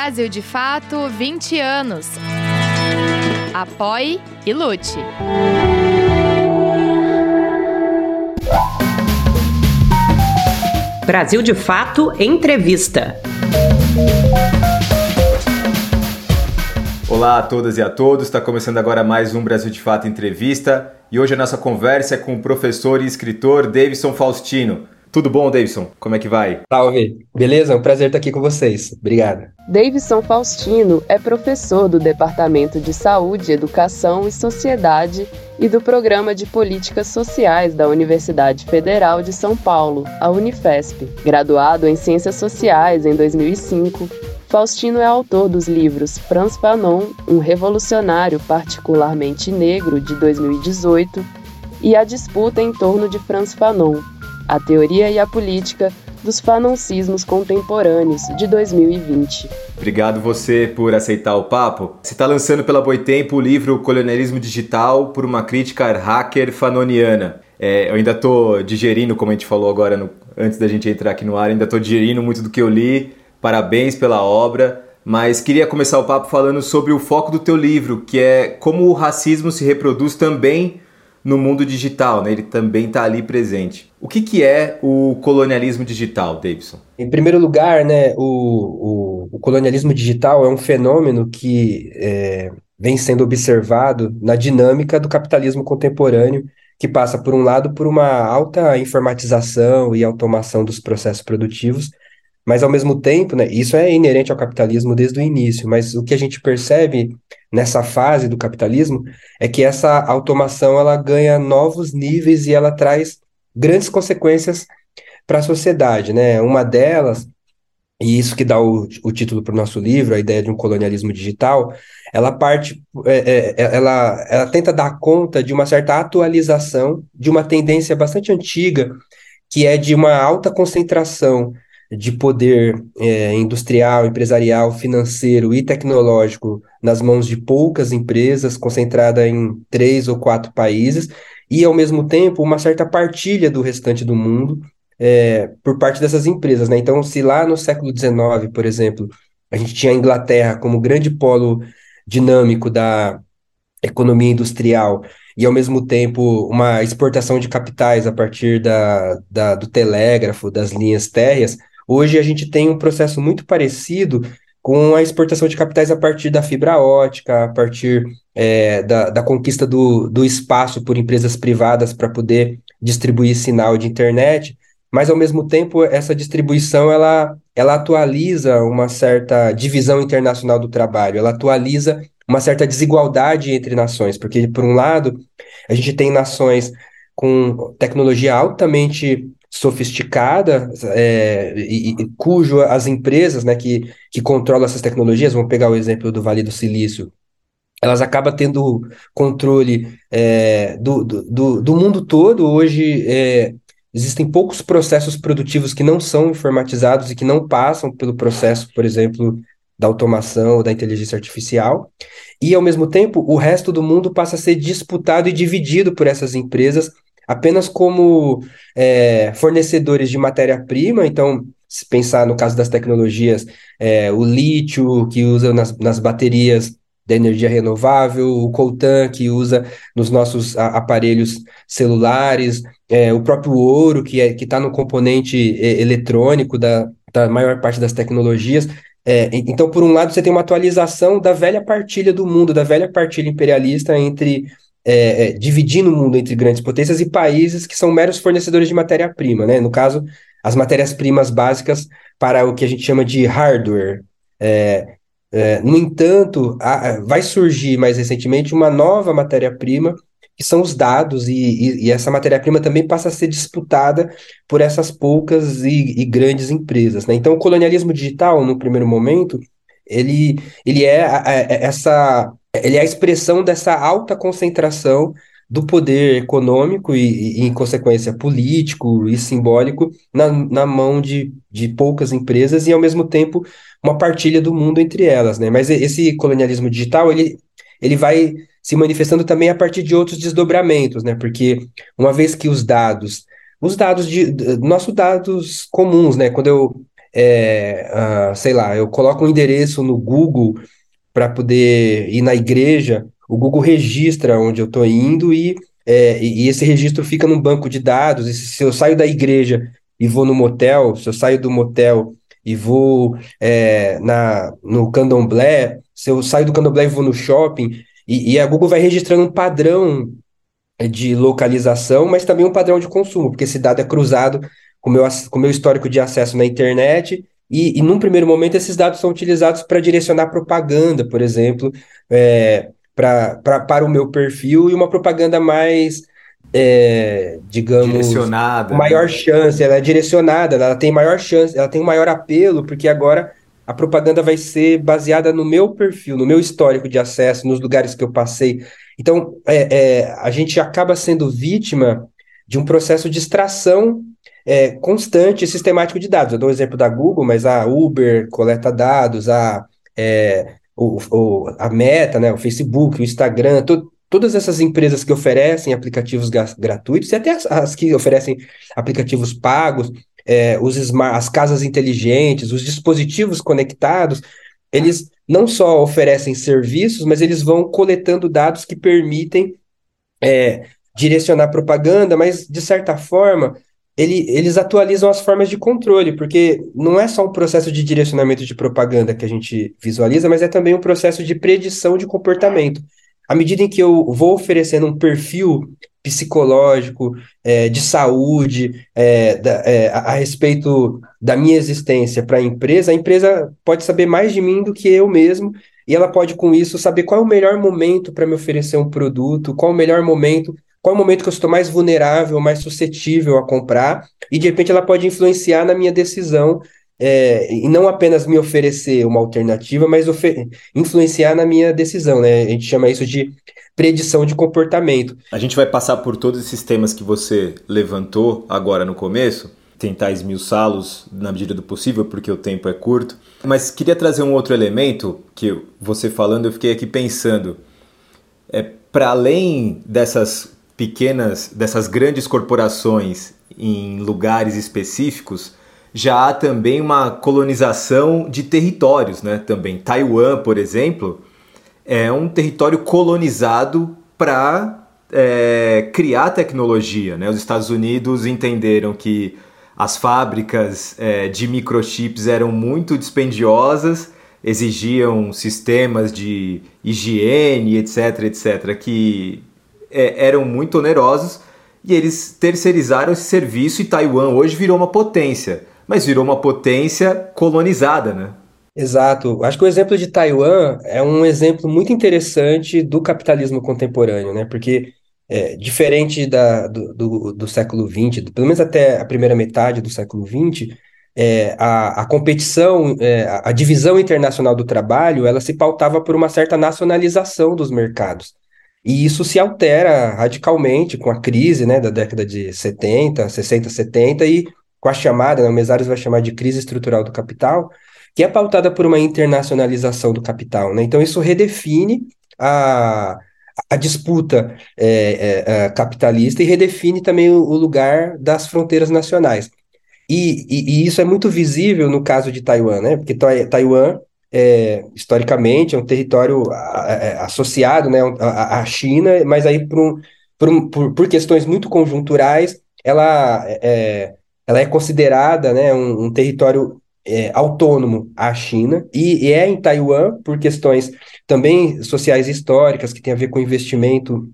Brasil de Fato 20 anos. Apoie e lute. Brasil de Fato Entrevista. Olá a todas e a todos, está começando agora mais um Brasil de Fato Entrevista e hoje a nossa conversa é com o professor e escritor Davidson Faustino. Tudo bom, Davidson? Como é que vai? Salve! Beleza? É um prazer estar aqui com vocês. Obrigado. Davidson Faustino é professor do Departamento de Saúde, Educação e Sociedade e do Programa de Políticas Sociais da Universidade Federal de São Paulo, a Unifesp. Graduado em Ciências Sociais em 2005, Faustino é autor dos livros Franz Fanon, um revolucionário particularmente negro, de 2018, e A Disputa em torno de Franz Fanon, a Teoria e a Política dos Fanoncismos Contemporâneos, de 2020. Obrigado você por aceitar o papo. Você está lançando pela Boitempo o livro Colonialismo Digital por uma crítica hacker fanoniana. É, eu ainda estou digerindo, como a gente falou agora no, antes da gente entrar aqui no ar, ainda estou digerindo muito do que eu li. Parabéns pela obra. Mas queria começar o papo falando sobre o foco do teu livro, que é como o racismo se reproduz também no mundo digital, né? Ele também está ali presente. O que, que é o colonialismo digital, Davidson? Em primeiro lugar, né, o, o, o colonialismo digital é um fenômeno que é, vem sendo observado na dinâmica do capitalismo contemporâneo, que passa, por um lado, por uma alta informatização e automação dos processos produtivos, mas ao mesmo tempo, né, isso é inerente ao capitalismo desde o início, mas o que a gente percebe nessa fase do capitalismo é que essa automação ela ganha novos níveis e ela traz grandes consequências para a sociedade, né? Uma delas, e isso que dá o, o título para o nosso livro, a ideia de um colonialismo digital, ela parte, é, é, é, ela, ela tenta dar conta de uma certa atualização de uma tendência bastante antiga, que é de uma alta concentração de poder é, industrial, empresarial, financeiro e tecnológico nas mãos de poucas empresas, concentrada em três ou quatro países, e ao mesmo tempo uma certa partilha do restante do mundo é, por parte dessas empresas. Né? Então, se lá no século XIX, por exemplo, a gente tinha a Inglaterra como grande polo dinâmico da economia industrial e ao mesmo tempo uma exportação de capitais a partir da, da, do telégrafo, das linhas térreas, Hoje a gente tem um processo muito parecido com a exportação de capitais a partir da fibra ótica, a partir é, da, da conquista do, do espaço por empresas privadas para poder distribuir sinal de internet, mas ao mesmo tempo essa distribuição ela, ela atualiza uma certa divisão internacional do trabalho, ela atualiza uma certa desigualdade entre nações, porque por um lado a gente tem nações com tecnologia altamente sofisticada é, e, e, cujo as empresas né, que, que controlam essas tecnologias, vamos pegar o exemplo do Vale do Silício, elas acabam tendo controle é, do, do, do mundo todo. Hoje é, existem poucos processos produtivos que não são informatizados e que não passam pelo processo, por exemplo, da automação ou da inteligência artificial. E, ao mesmo tempo, o resto do mundo passa a ser disputado e dividido por essas empresas apenas como é, fornecedores de matéria-prima, então, se pensar no caso das tecnologias, é, o lítio que usa nas, nas baterias da energia renovável, o coltan que usa nos nossos aparelhos celulares, é, o próprio ouro que é, está no componente eletrônico da, da maior parte das tecnologias. É, então, por um lado, você tem uma atualização da velha partilha do mundo, da velha partilha imperialista entre é, é, dividindo o mundo entre grandes potências e países que são meros fornecedores de matéria-prima, né? No caso, as matérias-primas básicas para o que a gente chama de hardware. É, é, no entanto, a, vai surgir mais recentemente uma nova matéria-prima, que são os dados, e, e, e essa matéria-prima também passa a ser disputada por essas poucas e, e grandes empresas. Né? Então, o colonialismo digital, no primeiro momento, ele, ele é a, a, essa ele é a expressão dessa alta concentração do poder econômico e, e, em consequência, político e simbólico na, na mão de, de poucas empresas e, ao mesmo tempo, uma partilha do mundo entre elas, né? Mas esse colonialismo digital, ele, ele vai se manifestando também a partir de outros desdobramentos, né? Porque uma vez que os dados, os dados de nossos dados comuns, né? Quando eu é, uh, sei lá, eu coloco um endereço no Google para poder ir na igreja, o Google registra onde eu estou indo e, é, e esse registro fica num banco de dados. E se eu saio da igreja e vou no motel, se eu saio do motel e vou é, na, no candomblé, se eu saio do candomblé e vou no shopping, e, e a Google vai registrando um padrão de localização, mas também um padrão de consumo, porque esse dado é cruzado com meu, o meu histórico de acesso na internet, e, e num primeiro momento esses dados são utilizados para direcionar propaganda, por exemplo, é, pra, pra, para o meu perfil, e uma propaganda mais, é, digamos, direcionada, maior né? chance, ela é direcionada, ela tem maior chance, ela tem um maior apelo, porque agora a propaganda vai ser baseada no meu perfil, no meu histórico de acesso, nos lugares que eu passei. Então, é, é, a gente acaba sendo vítima de um processo de extração é, constante e sistemático de dados. Eu dou o exemplo da Google, mas a Uber coleta dados, a, é, o, o, a Meta, né, o Facebook, o Instagram, to, todas essas empresas que oferecem aplicativos gratuitos e até as, as que oferecem aplicativos pagos, é, os as casas inteligentes, os dispositivos conectados, eles não só oferecem serviços, mas eles vão coletando dados que permitem é, direcionar propaganda, mas de certa forma ele, eles atualizam as formas de controle, porque não é só um processo de direcionamento de propaganda que a gente visualiza, mas é também um processo de predição de comportamento. À medida em que eu vou oferecendo um perfil psicológico, é, de saúde, é, da, é, a, a, respeito da minha existência para a empresa, a empresa pode saber mais de mim do que eu mesmo, e ela pode, com isso, saber qual é o melhor momento para me oferecer um produto, qual é o melhor momento qual é o momento que eu estou mais vulnerável, mais suscetível a comprar, e de repente ela pode influenciar na minha decisão, é, e não apenas me oferecer uma alternativa, mas influenciar na minha decisão, né? A gente chama isso de predição de comportamento. A gente vai passar por todos esses temas que você levantou agora no começo, tentar esmiuçá-los na medida do possível, porque o tempo é curto. Mas queria trazer um outro elemento que você falando, eu fiquei aqui pensando. É, para além dessas pequenas, dessas grandes corporações em lugares específicos, já há também uma colonização de territórios, né? Também Taiwan, por exemplo, é um território colonizado para é, criar tecnologia, né? Os Estados Unidos entenderam que as fábricas é, de microchips eram muito dispendiosas, exigiam sistemas de higiene, etc, etc, que é, eram muito onerosos e eles terceirizaram esse serviço e Taiwan hoje virou uma potência, mas virou uma potência colonizada, né? Exato. Acho que o exemplo de Taiwan é um exemplo muito interessante do capitalismo contemporâneo, né? Porque é, diferente da, do, do, do, século XX, pelo menos até a primeira metade do século XX, é, a, a competição, é, a divisão internacional do trabalho, ela se pautava por uma certa nacionalização dos mercados. E isso se altera radicalmente com a crise né, da década de 70, 60, 70 e com a chamada, né, o vai chamar de crise estrutural do capital, que é pautada por uma internacionalização do capital. Né? Então, isso redefine a, a disputa é, é, é capitalista e redefine também o, o lugar das fronteiras nacionais. E, e, e, isso é muito visível no caso de Taiwan, né? porque Taiwan é, historicamente, é um território associado né, à, China, mas aí por, por, por, por, questões muito conjunturais, ela é, ela é considerada né, um, um território é, autônomo à China, e, e, é em Taiwan por questões também sociais e históricas, que tem a ver com investimento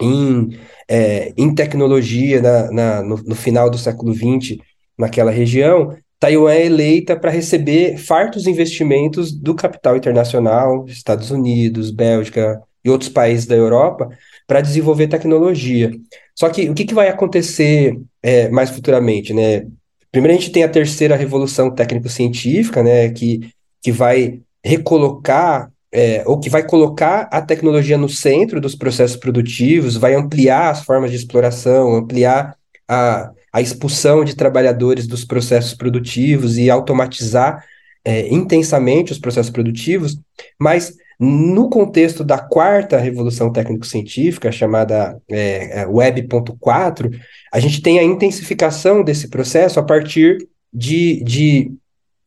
em, é, em tecnologia na, na no, no final do século XX naquela região, Taiwan é eleita para receber fartos investimentos do capital internacional, Estados Unidos, Bélgica e outros países da Europa, para desenvolver tecnologia. Só que o que, que vai acontecer é, mais futuramente, né? Primeiro a gente tem a terceira revolução técnico-científica, né, que, que vai recolocar é, ou que vai colocar a tecnologia no centro dos processos produtivos, vai ampliar as formas de exploração, ampliar a, a expulsão de trabalhadores dos processos produtivos e automatizar é, intensamente os processos produtivos, mas no contexto da quarta revolução técnico-científica, chamada é, é Web.4, a gente tem a intensificação desse processo a partir de, de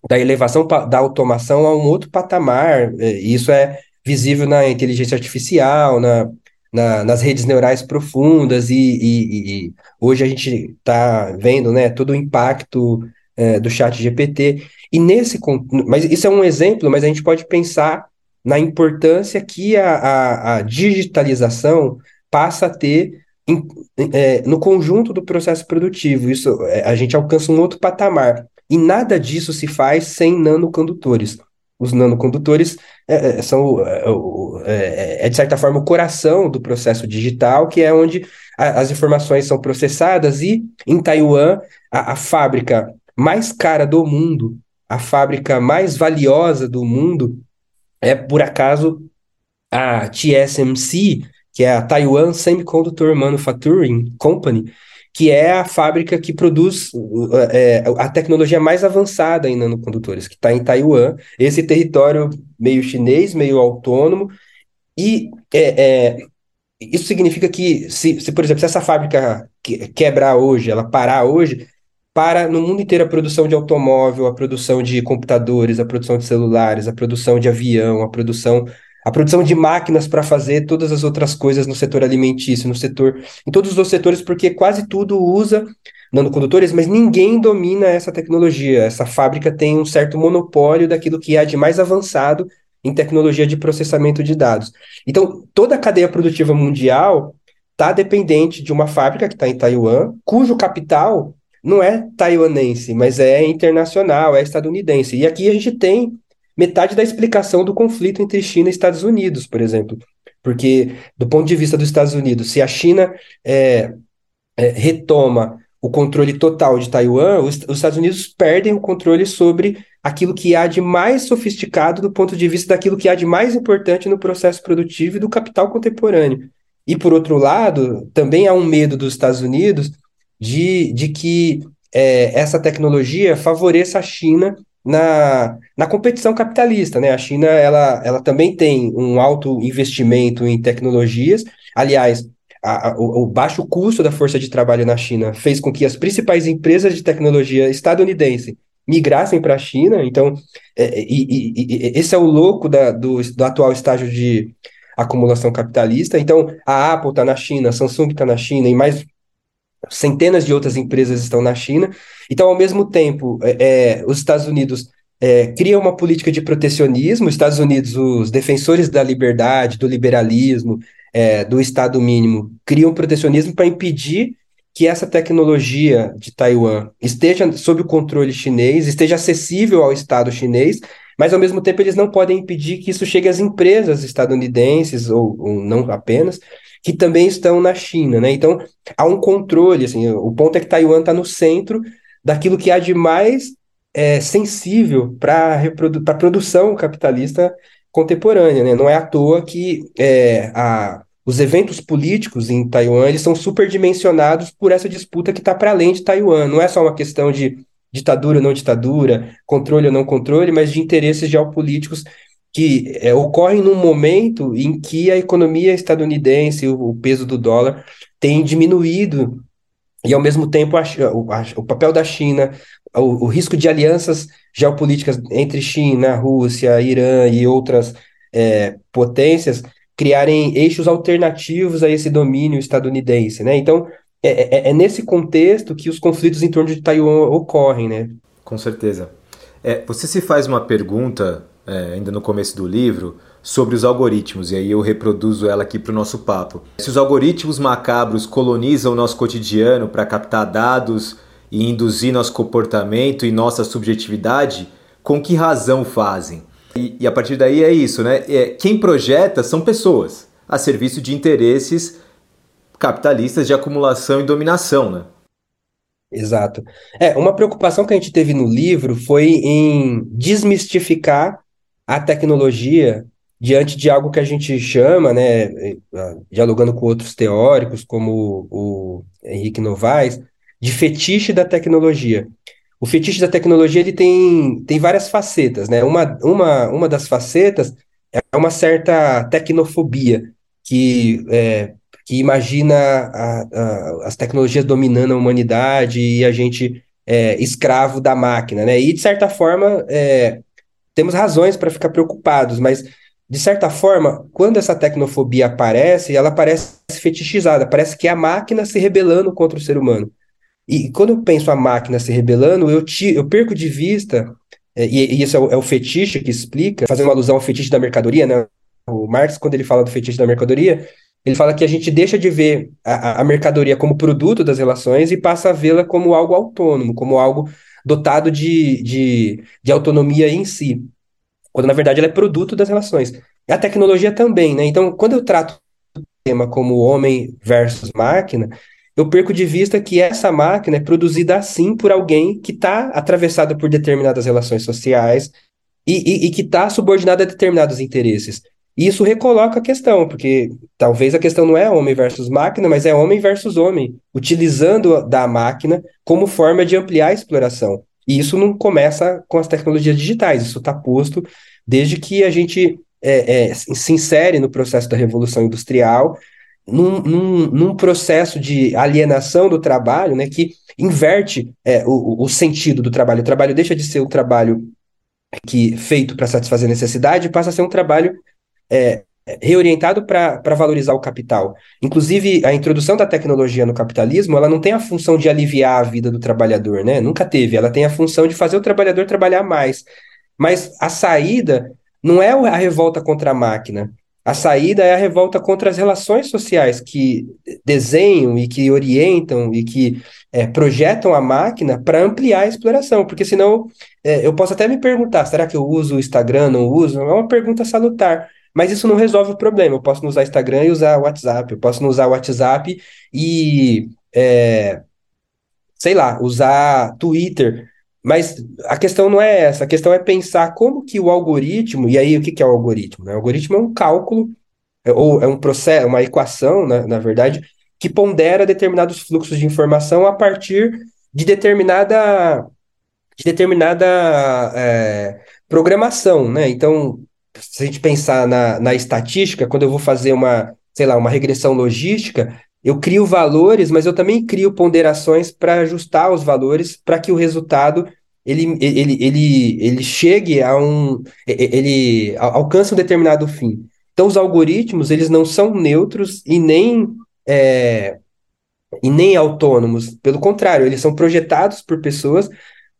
da elevação da automação a um outro patamar. É, isso é visível na inteligência artificial, na, na nas redes neurais profundas, e, e, e hoje a gente está vendo né, todo o impacto é, do chat GPT. E nesse, mas isso é um exemplo, mas a gente pode pensar na importância que a, a, a digitalização passa a ter em, é, no conjunto do processo produtivo. Isso é, a gente alcança um outro patamar. E nada disso se faz sem nanocondutores. Os nanocondutores é, é são, é, é, é, de certa forma, o coração do processo digital, que é onde a, as informações são processadas, e em Taiwan, a, a fábrica mais cara do mundo, a fábrica mais valiosa do mundo, é, por acaso, a TSMC, que é a Taiwan Semiconductor Manufacturing Company, que é a fábrica que produz é, a tecnologia mais avançada em nanocondutores, que está em Taiwan, esse território meio chinês, meio autônomo, e é, é, isso significa que, se, se, por exemplo, se essa fábrica quebrar hoje, ela parar hoje, para no mundo inteiro a produção de automóvel, a produção de computadores, a produção de celulares, a produção de avião, a produção a produção de máquinas para fazer todas as outras coisas no setor alimentício, no setor, em todos os setores, porque quase tudo usa nanocondutores, mas ninguém domina essa tecnologia. Essa fábrica tem um certo monopólio daquilo que há de mais avançado em tecnologia de processamento de dados. Então, toda a cadeia produtiva mundial está dependente de uma fábrica que está em Taiwan, cujo capital não é taiwanense, mas é internacional, é estadunidense. E aqui a gente tem metade da explicação do conflito entre China e Estados Unidos, por exemplo. Porque, do ponto de vista dos Estados Unidos, se a China é, é, retoma o controle total de Taiwan, os, os, Estados Unidos perdem o controle sobre aquilo que há de mais sofisticado do ponto de vista daquilo que há de mais importante no processo produtivo e do capital contemporâneo. E, por outro lado, também há um medo dos Estados Unidos de, de que é, essa tecnologia favoreça a China na, na competição capitalista, né? A China, ela, ela também tem um alto investimento em tecnologias. Aliás, a, a, o, o, baixo custo da força de trabalho na China fez com que as principais empresas de tecnologia estadunidense migrassem para a China. Então, é, e, e, e, esse é o louco da, do, do atual estágio de acumulação capitalista. Então, a Apple está na China, a Samsung está na China e mais centenas de outras empresas estão na China. Então, ao mesmo tempo, é, é, os Estados Unidos é, criam uma política de protecionismo, os Estados Unidos, os defensores da liberdade, do liberalismo, é, do Estado mínimo, criam protecionismo para impedir que essa tecnologia de Taiwan esteja sob o controle chinês, esteja acessível ao Estado chinês, mas ao mesmo tempo eles não podem impedir que isso chegue às empresas estadunidenses, ou, ou não apenas, que também estão na China, né? Então, há um controle, assim, o ponto é que Taiwan está no centro daquilo que há de mais é, sensível para a produção capitalista contemporânea, né? Não é à toa que é, a, os eventos políticos em Taiwan eles são superdimensionados por essa disputa que está para além de Taiwan. Não é só uma questão de ditadura ou não ditadura, controle ou não controle, mas de interesses geopolíticos que é, ocorrem num momento em que a economia estadunidense, o, o peso do dólar, tem diminuído, e ao mesmo tempo a, o, o, papel da China, o, o, risco de alianças geopolíticas entre China, Rússia, Irã e outras é, potências criarem eixos alternativos a esse domínio estadunidense, né? Então, é, é, é nesse contexto que os conflitos em torno de Taiwan ocorrem, né? Com certeza. É, você se faz uma pergunta é, ainda no começo do livro, sobre os algoritmos, e aí eu reproduzo ela aqui para o nosso papo. Se os algoritmos macabros colonizam o nosso cotidiano para captar dados e induzir nosso comportamento e nossa subjetividade, com que razão fazem? E, e a partir daí é isso, né? É, quem projeta são pessoas a serviço de interesses capitalistas de acumulação e dominação, né? Exato. É, uma preocupação que a gente teve no livro foi em desmistificar a tecnologia diante de algo que a gente chama, né, eh, dialogando com outros teóricos, como o, Henrique Novaes, de fetiche da tecnologia. O fetiche da tecnologia ele tem, tem várias facetas, né? Uma, uma, uma das facetas é uma certa tecnofobia, que, é, que imagina a, a, as tecnologias dominando a humanidade e a gente é, escravo da máquina, né? E de certa forma é, temos razões para ficar preocupados, mas de certa forma, quando essa tecnofobia aparece, ela parece fetichizada, parece que é a máquina se rebelando contra o ser humano. E quando eu penso a máquina se rebelando, eu, te, eu perco de vista, é, e, e isso é o, é o, fetiche que explica, fazendo uma alusão ao fetiche da mercadoria, né? O Marx, quando ele fala do fetiche da mercadoria, ele fala que a gente deixa de ver a, a mercadoria como produto das relações e passa a vê-la como algo autônomo, como algo dotado de, de, de autonomia em si quando na verdade ela é produto das relações. A tecnologia também, né? Então, quando eu trato o tema como homem versus máquina, eu perco de vista que essa máquina é produzida assim por alguém que está atravessado por determinadas relações sociais e, e, e que está subordinado a determinados interesses. E isso recoloca a questão, porque talvez a questão não é homem versus máquina, mas é homem versus homem, utilizando da máquina como forma de ampliar a exploração. E isso não começa com as tecnologias digitais, isso está posto desde que a gente é, é, se insere no processo da revolução industrial, num, num, num, processo de alienação do trabalho, né, que inverte é, o, o, sentido do trabalho. O trabalho deixa de ser um trabalho que feito para satisfazer necessidade, passa a ser um trabalho é, reorientado para valorizar o capital. Inclusive, a introdução da tecnologia no capitalismo, ela não tem a função de aliviar a vida do trabalhador, né? Nunca teve. Ela tem a função de fazer o trabalhador trabalhar mais. Mas a saída não é a revolta contra a máquina. A saída é a revolta contra as relações sociais que desenham e que orientam e que é, projetam a máquina para ampliar a exploração. Porque senão é, eu posso até me perguntar: será que eu uso o Instagram? Não uso? É uma pergunta salutar. Mas isso não resolve o problema. Eu posso não usar Instagram e usar WhatsApp. Eu posso não usar WhatsApp e, é, sei lá, usar Twitter. Mas a questão não é essa. A questão é pensar como que o algoritmo. E aí, o que, que é o algoritmo? Né? O algoritmo é um cálculo, é, ou é um processo, uma equação, na, na verdade, que pondera determinados fluxos de informação a partir de determinada de determinada é, programação, né? Então, se a gente pensar na, na estatística, quando eu vou fazer uma, sei lá, uma regressão logística, eu crio valores, mas eu também crio ponderações para ajustar os valores para que o resultado ele, ele, ele, ele chegue a um. ele alcance um determinado fim. Então, os algoritmos, eles não são neutros e nem. É, e nem autônomos, pelo contrário, eles são projetados por pessoas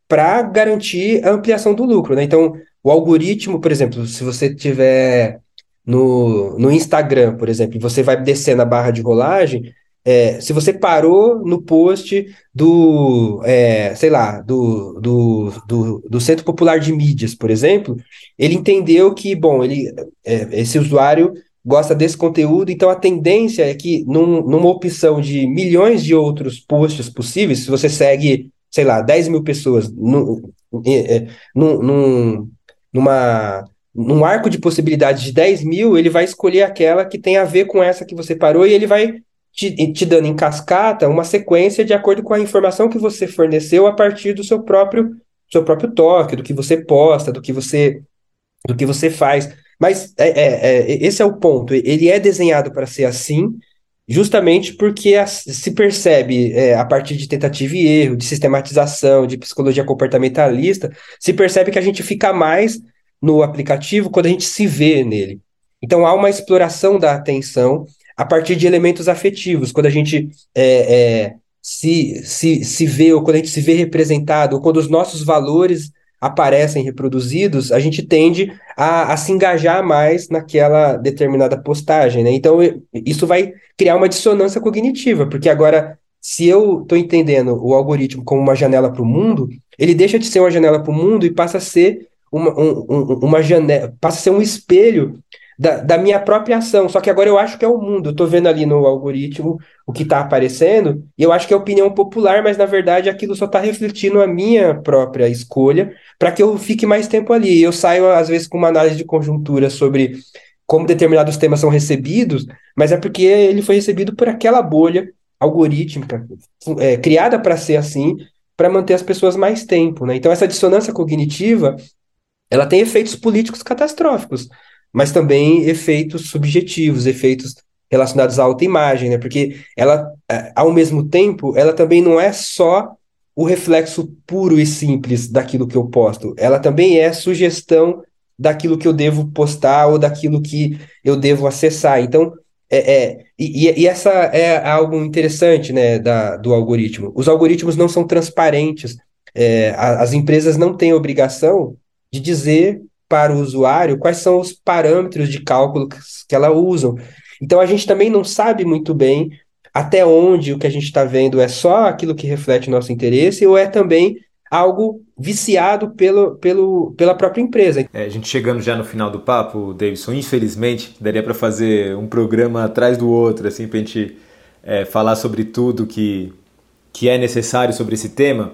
para garantir a ampliação do lucro. Né? Então, o algoritmo, por exemplo, se você tiver no, no Instagram, por exemplo, você vai descer na barra de rolagem, é, se você parou no post do, é, sei lá, do, do, do, do, Centro Popular de Mídias, por exemplo, ele entendeu que, bom, ele, é, esse usuário gosta desse conteúdo, então a tendência é que num, numa opção de milhões de outros posts possíveis, se você segue, sei lá, 10 mil pessoas num, num, numa, num arco de possibilidades de 10 mil, ele vai escolher aquela que tem a ver com essa que você parou e ele vai te, te dando em cascata uma sequência de acordo com a informação que você forneceu a partir do seu próprio seu próprio toque, do que você posta, do que você do que você faz. Mas é, é, é esse é o ponto. Ele é desenhado para ser assim, justamente porque a, se percebe, é, a partir de tentativa e erro, de sistematização, de psicologia comportamentalista, se percebe que a gente fica mais no aplicativo quando a gente se vê nele. Então há uma exploração da atenção a partir de elementos afetivos, quando a gente é, é, se, se, se vê, ou quando a gente se vê representado, ou quando os nossos valores aparecem reproduzidos, a gente tende a, a, se engajar mais naquela determinada postagem, né? Então, isso vai criar uma dissonância cognitiva, porque agora, se eu estou entendendo o algoritmo como uma janela para o mundo, ele deixa de ser uma janela para o mundo e passa a ser uma, um, um, uma janela, passa a ser um espelho da, da, minha própria ação. Só que agora eu acho que é o mundo. Eu estou vendo ali no algoritmo o que está aparecendo, e eu acho que é opinião popular, mas na verdade aquilo só está refletindo a minha própria escolha para que eu fique mais tempo ali. Eu saio, às vezes, com uma análise de conjuntura sobre como determinados temas são recebidos, mas é porque ele foi recebido por aquela bolha algorítmica, é, criada para ser assim, para manter as pessoas mais tempo. Né? Então, essa dissonância cognitiva ela tem efeitos políticos catastróficos mas também efeitos subjetivos, efeitos relacionados à autoimagem, né? Porque ela, é, ao mesmo tempo, ela também não é só o reflexo puro e simples daquilo que eu posto. Ela também é sugestão daquilo que eu devo postar ou daquilo que eu devo acessar. Então, é, é e, e, essa é algo interessante né, da, do algoritmo. Os algoritmos não são transparentes. É, as empresas não têm obrigação de dizer para o usuário quais são os parâmetros de cálculo que ela usam. Então a gente também não sabe muito bem até onde o que a gente está vendo é só aquilo que reflete nosso interesse ou é também algo viciado pelo, pelo, pela própria empresa. É, a gente chegando já no final do papo, Davidson, infelizmente, daria para fazer um programa atrás do outro, assim, para a gente é, falar sobre tudo que, que é necessário sobre esse tema,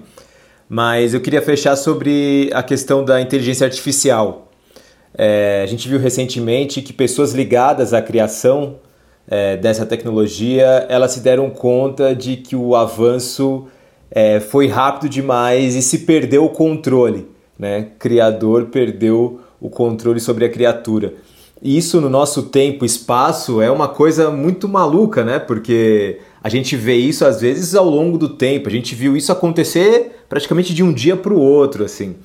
mas eu queria fechar sobre a questão da inteligência artificial. É, a gente viu recentemente que pessoas ligadas à criação é, dessa tecnologia, elas se deram conta de que o avanço é, foi rápido demais e se perdeu o controle. Né? Criador perdeu o controle sobre a criatura. E isso no nosso tempo, espaço, é uma coisa muito maluca, né? Porque a gente vê isso às vezes ao longo do tempo. A gente viu isso acontecer praticamente de um dia para o outro, assim.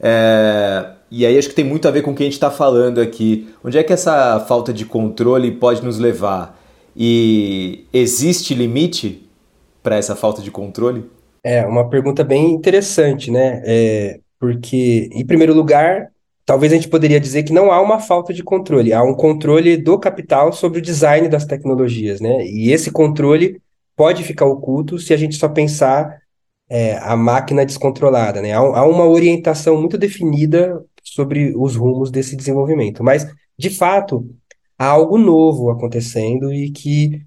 É... E aí acho que tem muito a ver com o que a gente está falando aqui. Onde é que essa falta de controle pode nos levar? E existe limite para essa falta de controle? É uma pergunta bem interessante, né? É, porque, em primeiro lugar, talvez a gente poderia dizer que não há uma falta de controle, há um controle do capital sobre o design das tecnologias, né? E esse controle pode ficar oculto se a gente só pensar é, a máquina descontrolada, né? Há, há uma orientação muito definida sobre os rumos desse desenvolvimento, mas, de fato, há algo novo acontecendo e que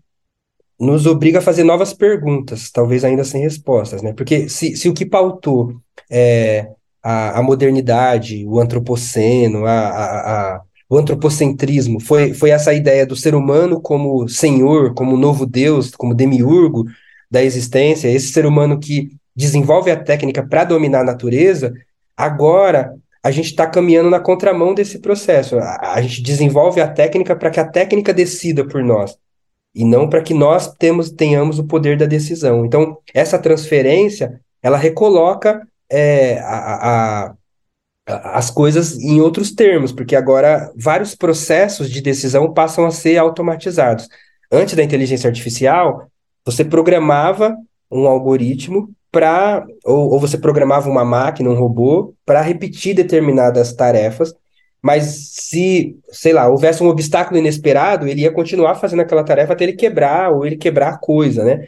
nos obriga a fazer novas perguntas, talvez ainda sem respostas, né? Porque se, se o que pautou é, a, a modernidade, o antropoceno, a, a, a, o antropocentrismo foi, foi essa ideia do ser humano como senhor, como novo Deus, como demiurgo da existência, esse ser humano que desenvolve a técnica para dominar a natureza, agora a gente está caminhando na contramão desse processo. A, a gente desenvolve a técnica para que a técnica decida por nós e não para que nós temos, tenhamos o poder da decisão. Então, essa transferência, ela recoloca é, a, a, as coisas em outros termos, porque agora vários processos de decisão passam a ser automatizados. Antes da inteligência artificial, você programava um algoritmo para, ou, ou você programava uma máquina, um robô, para repetir determinadas tarefas mas se, sei lá, houvesse um obstáculo inesperado, ele ia continuar fazendo aquela tarefa até ele quebrar ou ele quebrar a coisa, né?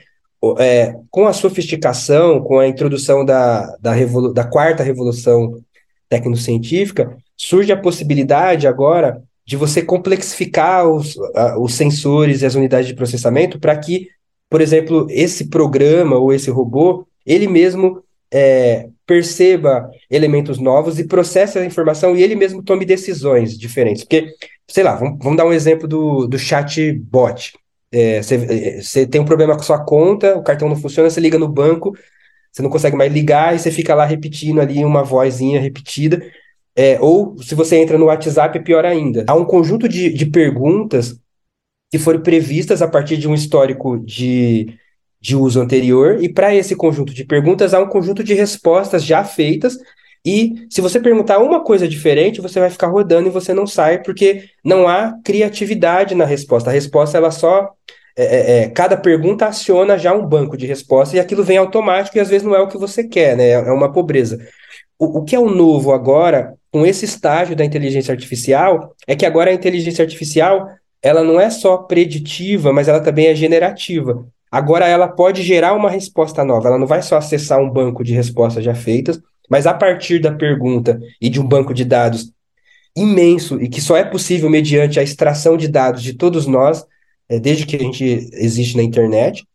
É, com a sofisticação, com a introdução da, da, revolu da quarta revolução tecnocientífica, surge a possibilidade agora de você complexificar os, a, os sensores e as unidades de processamento para que, por exemplo, esse programa ou esse robô, ele mesmo é, perceba elementos novos e processe a informação e ele mesmo tome decisões diferentes. Porque, sei lá, vamos, vamos dar um exemplo do, do chatbot. Você é, tem um problema com sua conta, o cartão não funciona, você liga no banco, você não consegue mais ligar e você fica lá repetindo ali uma vozinha repetida. É, ou se você entra no WhatsApp, é pior ainda. Há um conjunto de, de perguntas que foram previstas a partir de um histórico de de uso anterior, e para esse conjunto de perguntas há um conjunto de respostas já feitas, e se você perguntar uma coisa diferente, você vai ficar rodando e você não sai, porque não há criatividade na resposta. A resposta, ela só. É, é, é cada pergunta aciona já um banco de respostas e aquilo vem automático e às vezes não é o que você quer, né? É uma pobreza. O, o que é o novo agora, com esse estágio da inteligência artificial, é que agora a inteligência artificial ela não é só preditiva, mas ela também é generativa. Agora ela pode gerar uma resposta nova, ela não vai só acessar um banco de respostas já feitas, mas a partir da pergunta e de um banco de dados imenso e que só é possível mediante a extração de dados de todos nós, é, desde que a gente existe na internet,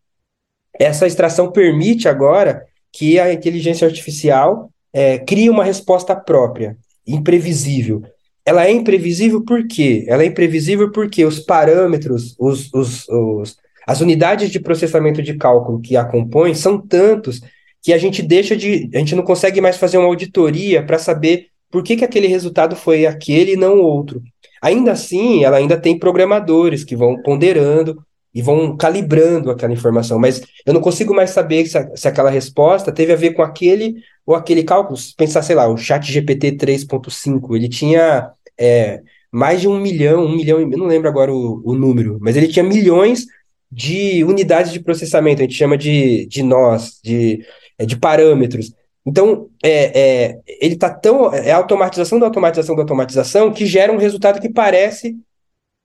essa extração permite agora que a inteligência artificial é, crie uma resposta própria, imprevisível. Ela é imprevisível por quê? Ela é imprevisível porque os parâmetros, os, os, os as unidades de processamento de cálculo que a compõem são tantos que a gente deixa de. A gente não consegue mais fazer uma auditoria para saber por que, que aquele resultado foi aquele e não outro. Ainda assim, ela ainda tem programadores que vão ponderando e vão calibrando aquela informação, mas eu não consigo mais saber se, a, se aquela resposta teve a ver com aquele ou aquele cálculo. Se pensar, sei lá, o chat GPT 3.5, ele tinha é, mais de um milhão, um milhão, eu não lembro agora o, o número, mas ele tinha milhões de unidades de processamento, a gente chama de, de nós, de, de parâmetros. Então, é, é, ele está tão. É a automatização da automatização da automatização que gera um resultado que parece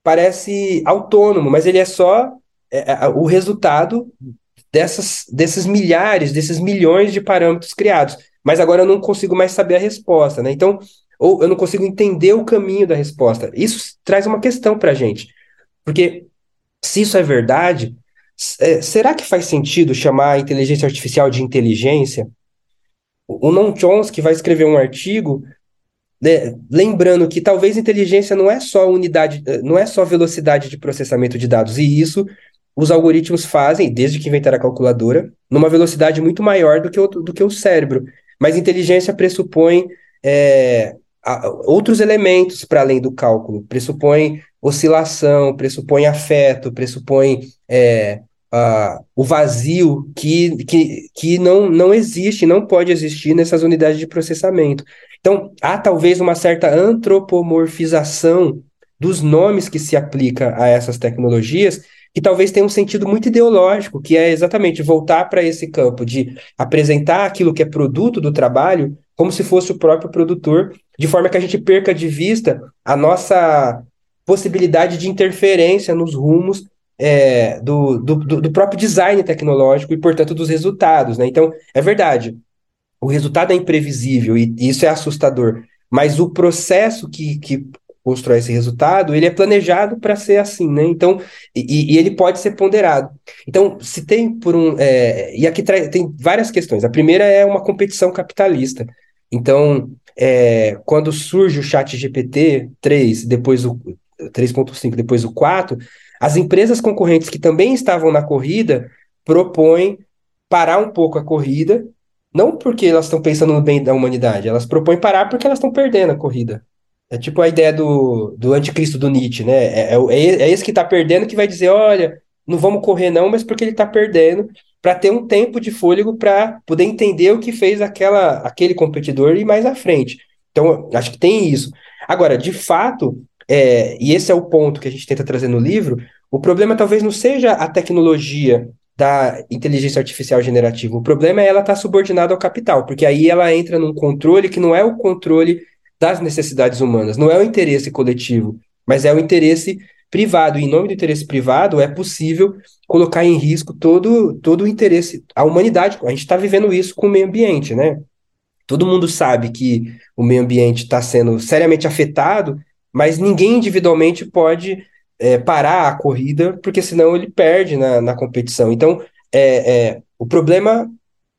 parece autônomo, mas ele é só é, é, o resultado dessas, desses milhares, desses milhões de parâmetros criados. Mas agora eu não consigo mais saber a resposta, né? Então, ou eu não consigo entender o caminho da resposta. Isso traz uma questão para a gente. Porque se isso é verdade, é, será que faz sentido chamar a inteligência artificial de inteligência? O Noam Chomsky vai escrever um artigo né, lembrando que talvez inteligência não é só unidade, eh, não é só velocidade de processamento de dados, e isso os algoritmos fazem, desde que inventaram a calculadora, numa velocidade muito maior do que o, do que o cérebro. Mas inteligência pressupõe é, a, outros elementos para além do cálculo, pressupõe oscilação, pressupõe afeto, pressupõe é, a, o vazio que, que, que não, não existe, não pode existir nessas unidades de processamento. Então, há talvez uma certa antropomorfização dos nomes que se aplica a essas tecnologias, que talvez tenha um sentido muito ideológico, que é exatamente voltar para esse campo de apresentar aquilo que é produto do trabalho como se fosse o próprio produtor, de forma que a gente perca de vista a nossa possibilidade de interferência nos rumos é, do, do, do, próprio design tecnológico e, portanto, dos resultados. Né? Então, é verdade, o resultado é imprevisível e, isso é assustador, mas o processo que, que constrói esse resultado, ele é planejado para ser assim, né? Então, e, e, ele pode ser ponderado. Então, se tem por um. É, e aqui tem várias questões. A primeira é uma competição capitalista. Então, é, quando surge o chat GPT 3, depois o 3.5, depois o 4, as empresas concorrentes que também estavam na corrida propõem parar um pouco a corrida não porque elas estão pensando no bem da humanidade, elas propõem parar porque elas estão perdendo a corrida. É tipo a ideia do, do anticristo do Nietzsche, né? É, é, é, é esse que está perdendo que vai dizer, olha, não vamos correr não, mas porque ele está perdendo, para ter um tempo de fôlego para poder entender o que fez aquela, aquele competidor e mais à frente. Então, acho que tem isso. Agora, de fato, é, e esse é o ponto que a gente tenta trazer no livro, o problema talvez não seja a tecnologia da inteligência artificial generativa. O problema é ela estar tá subordinada ao capital, porque aí ela entra num controle que não é o controle das necessidades humanas, não é o interesse coletivo, mas é o interesse privado. E em nome do interesse privado, é possível colocar em risco todo, todo o interesse, a humanidade. A gente está vivendo isso com o meio ambiente, né? Todo mundo sabe que o meio ambiente está sendo seriamente afetado, mas ninguém individualmente pode é, parar a corrida, porque senão ele perde na, na competição. Então, é, é o problema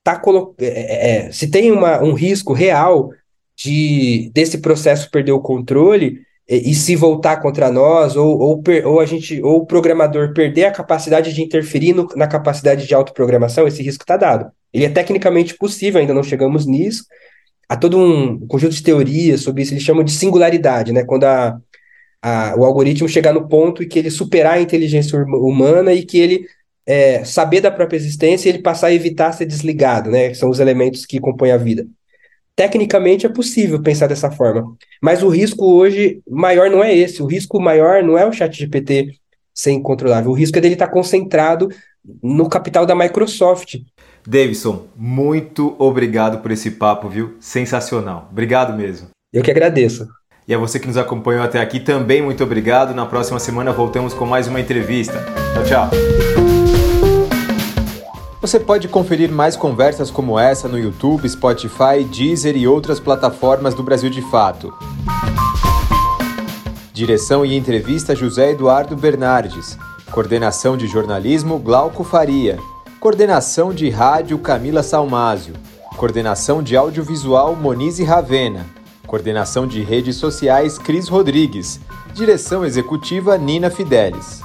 tá é, é, é, se tem uma, um risco real de desse processo perder o controle e, e se voltar contra nós, ou, ou, ou, a gente, ou o programador perder a capacidade de interferir no, na capacidade de autoprogramação, esse risco está dado. Ele é tecnicamente possível, ainda não chegamos nisso. Há todo um conjunto de teorias sobre isso, eles chamam de singularidade, né? Quando a, a, o algoritmo chegar no ponto em que ele superar a inteligência humana e que ele é, saber da própria existência e ele passar a evitar ser desligado, né? São os elementos que compõem a vida. Tecnicamente é possível pensar dessa forma, mas o risco hoje maior não é esse. O risco maior não é o chat GPT ser incontrolável. O risco é dele estar concentrado no capital da Microsoft. Davidson, muito obrigado por esse papo, viu? Sensacional. Obrigado mesmo. Eu que agradeço. E a você que nos acompanhou até aqui também, muito obrigado. Na próxima semana voltamos com mais uma entrevista. Tchau, tchau. Você pode conferir mais conversas como essa no YouTube, Spotify, Deezer e outras plataformas do Brasil de Fato. Direção e entrevista José Eduardo Bernardes. Coordenação de jornalismo Glauco Faria. Coordenação de rádio Camila Salmásio. Coordenação de audiovisual Monize Ravena. Coordenação de redes sociais Cris Rodrigues. Direção executiva Nina Fidelis.